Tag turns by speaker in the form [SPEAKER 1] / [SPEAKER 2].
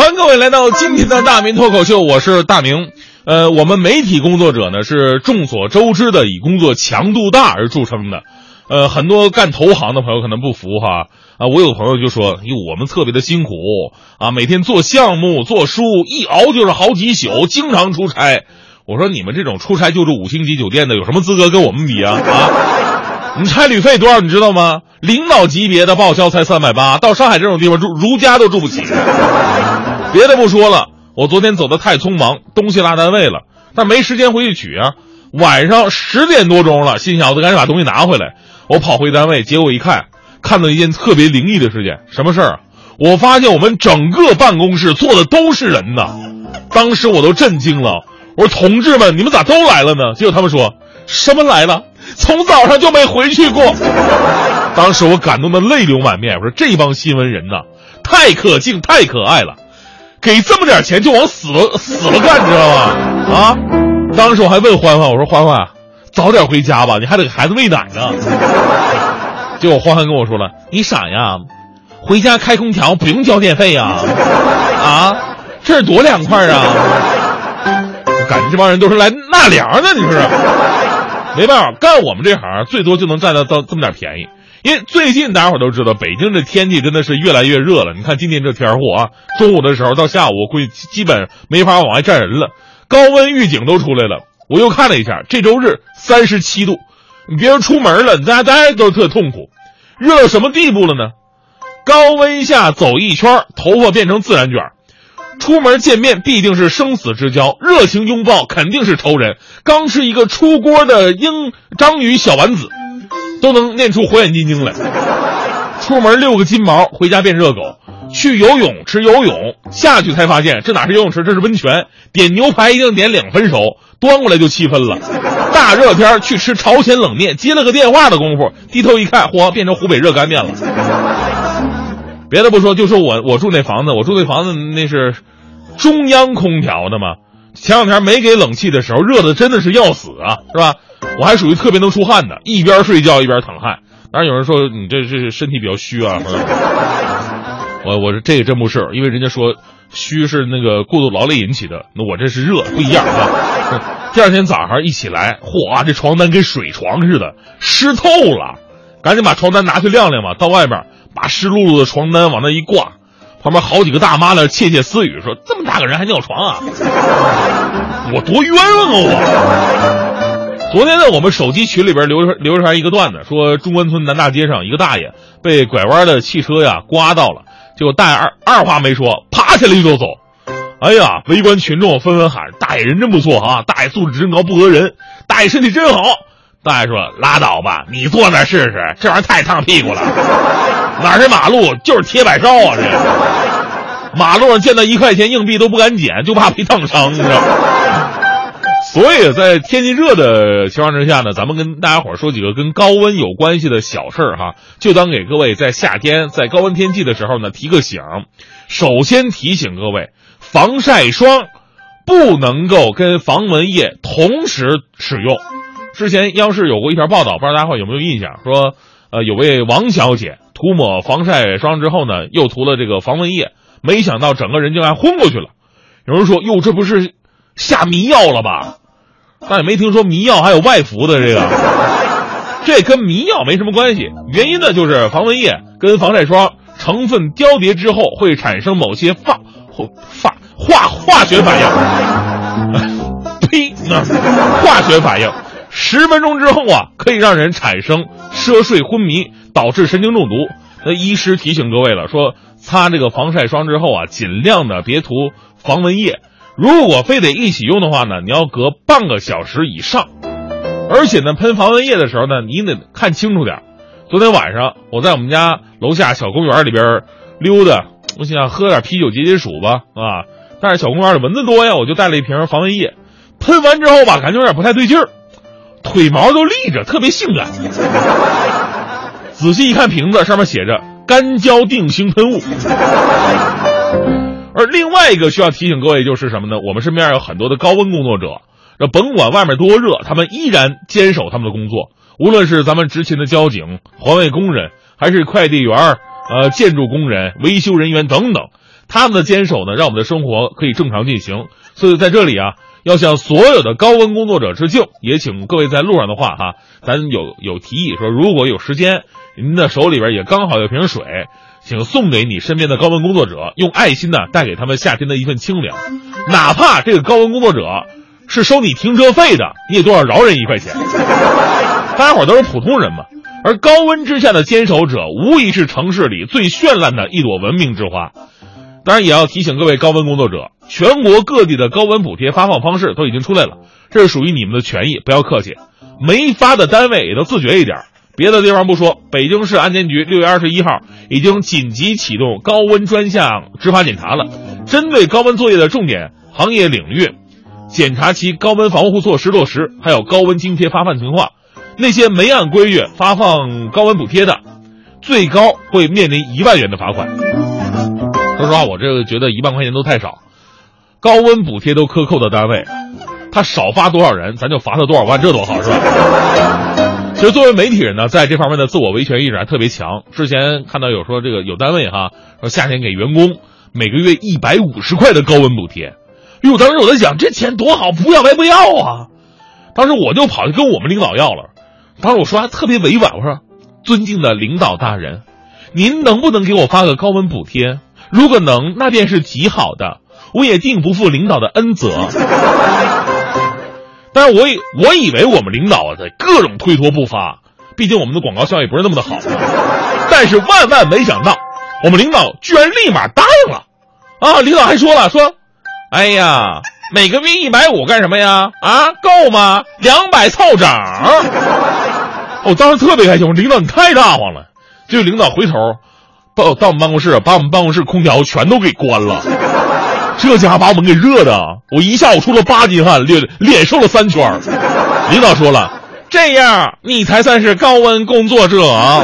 [SPEAKER 1] 欢迎各位来到今天的大明脱口秀，我是大明。呃，我们媒体工作者呢是众所周知的以工作强度大而著称的。呃，很多干投行的朋友可能不服哈啊，我有朋友就说，哟，我们特别的辛苦啊，每天做项目、做书，一熬就是好几宿，经常出差。我说你们这种出差就住五星级酒店的，有什么资格跟我们比啊啊？你差旅费多少？你知道吗？领导级别的报销才三百八，到上海这种地方住，如家都住不起。别的不说了，我昨天走的太匆忙，东西落单位了，但没时间回去取啊。晚上十点多钟了，心想我得赶紧把东西拿回来。我跑回单位，结果一看，看到一件特别灵异的事件。什么事儿啊？我发现我们整个办公室坐的都是人呐！当时我都震惊了。我说：“同志们，你们咋都来了呢？”结果他们说：“什么来了？从早上就没回去过。”当时我感动的泪流满面。我说：“这帮新闻人呐，太可敬，太可爱了，给这么点钱就往死了死了干，你知道吗？啊！当时我还问欢欢，我说：“欢欢，早点回家吧，你还得给孩子喂奶呢。”结果欢欢跟我说了：“你傻呀，回家开空调不用交电费呀？啊，这多凉快啊！”感觉这帮人都是来纳凉的，你说是？没办法，干我们这行最多就能占到到这么点便宜。因为最近大家伙都知道，北京这天气真的是越来越热了。你看今天这天儿啊，中午的时候到下午，估计基本没法往外站人了。高温预警都出来了，我又看了一下，这周日三十七度，你别说出门了，你在家待都特痛苦。热到什么地步了呢？高温下走一圈，头发变成自然卷。出门见面必定是生死之交，热情拥抱肯定是仇人。刚是一个出锅的鹰章鱼小丸子，都能念出火眼金睛来。出门遛个金毛，回家变热狗。去游泳吃游泳，下去才发现这哪是游泳池，这是温泉。点牛排一定点两分熟，端过来就七分了。大热天去吃朝鲜冷面，接了个电话的功夫，低头一看，嚯，变成湖北热干面了。别的不说，就说我我住那房子，我住那房子那是中央空调的嘛。前两天没给冷气的时候，热的真的是要死啊，是吧？我还属于特别能出汗的，一边睡觉一边淌汗。当然有人说你这是身体比较虚啊。我我说这个真不是，因为人家说虚是那个过度劳累引起的，那我这是热不一样啊。第二天早上一起来，嚯，这床单跟水床似的，湿透了，赶紧把床单拿去晾晾吧。到外边。把湿漉漉的床单往那一挂，旁边好几个大妈在窃窃私语说：“这么大个人还尿床啊？我多冤枉啊！我昨天在我们手机群里边流流传一个段子，说中关村南大街上一个大爷被拐弯的汽车呀刮到了，结果大爷二二话没说，爬起来就走。哎呀，围观群众纷纷喊：大爷人真不错啊！大爷素质真高，不讹人！大爷身体真好！大爷说：拉倒吧，你坐那试试，这玩意儿太烫屁股了。哪是马路，就是铁板烧啊！这马路上见到一块钱硬币都不敢捡，就怕被烫伤，你知道吗？所以在天气热的情况之下呢，咱们跟大家伙说几个跟高温有关系的小事儿哈，就当给各位在夏天在高温天气的时候呢提个醒。首先提醒各位，防晒霜不能够跟防蚊液同时使用。之前央视有过一条报道，不知道大家伙有没有印象？说，呃，有位王小姐。涂抹防晒霜之后呢，又涂了这个防蚊液，没想到整个人竟然昏过去了。有人说：“哟，这不是下迷药了吧？”但也没听说迷药还有外服的这个，这跟迷药没什么关系。原因呢，就是防蚊液跟防晒霜成分交叠之后会产生某些化化化化学反应。呸！化学反应，十分钟之后啊，可以让人产生嗜睡、昏迷。导致神经中毒，那医师提醒各位了，说擦这个防晒霜之后啊，尽量的别涂防蚊液。如果非得一起用的话呢，你要隔半个小时以上。而且呢，喷防蚊液的时候呢，你得看清楚点。昨天晚上我在我们家楼下小公园里边溜达，我想喝点啤酒解解暑吧，啊，但是小公园里蚊子多呀，我就带了一瓶防蚊液。喷完之后吧，感觉有点不太对劲儿，腿毛都立着，特别性感。仔细一看瓶子，上面写着干胶定型喷雾。而另外一个需要提醒各位就是什么呢？我们身边有很多的高温工作者，那甭管外面多热，他们依然坚守他们的工作。无论是咱们执勤的交警、环卫工人，还是快递员、呃建筑工人、维修人员等等，他们的坚守呢，让我们的生活可以正常进行。所以在这里啊，要向所有的高温工作者致敬。也请各位在路上的话哈，咱有有提议说，如果有时间，您的手里边也刚好有瓶水，请送给你身边的高温工作者，用爱心呢带给他们夏天的一份清凉。哪怕这个高温工作者是收你停车费的，你也多少饶人一块钱。大家伙都是普通人嘛。而高温之下的坚守者，无疑是城市里最绚烂的一朵文明之花。当然，也要提醒各位高温工作者，全国各地的高温补贴发放方式都已经出来了，这是属于你们的权益，不要客气。没发的单位也都自觉一点。别的地方不说，北京市安监局六月二十一号已经紧急启动高温专项执法检查了，针对高温作业的重点行业领域，检查其高温防护措施落实，还有高温津贴发放情况。那些没按规矩发放高温补贴的，最高会面临一万元的罚款。说实话，我这个觉得一万块钱都太少。高温补贴都克扣的单位，他少发多少人，咱就罚他多少万，这多好，是吧？其实作为媒体人呢，在这方面的自我维权意识还特别强。之前看到有说这个有单位哈，说夏天给员工每个月一百五十块的高温补贴。哟，当时我在想，这钱多好，不要白不要啊！当时我就跑去跟我们领导要了。当时我说还特别委婉，我说：“尊敬的领导大人，您能不能给我发个高温补贴？如果能，那便是极好的，我也定不负领导的恩泽。”但是我以我以为我们领导啊在各种推脱不发，毕竟我们的广告效益不是那么的好。但是万万没想到，我们领导居然立马答应了。啊，领导还说了说：“哎呀，每个月一百五干什么呀？啊，够吗？两百凑整。”我当时特别开心，我领导你太大方了。结果领导回头到到我们办公室，把我们办公室空调全都给关了。这家伙把我们给热的，我一下午出了八斤汗，脸脸瘦了三圈。领导说了，这样你才算是高温工作者啊。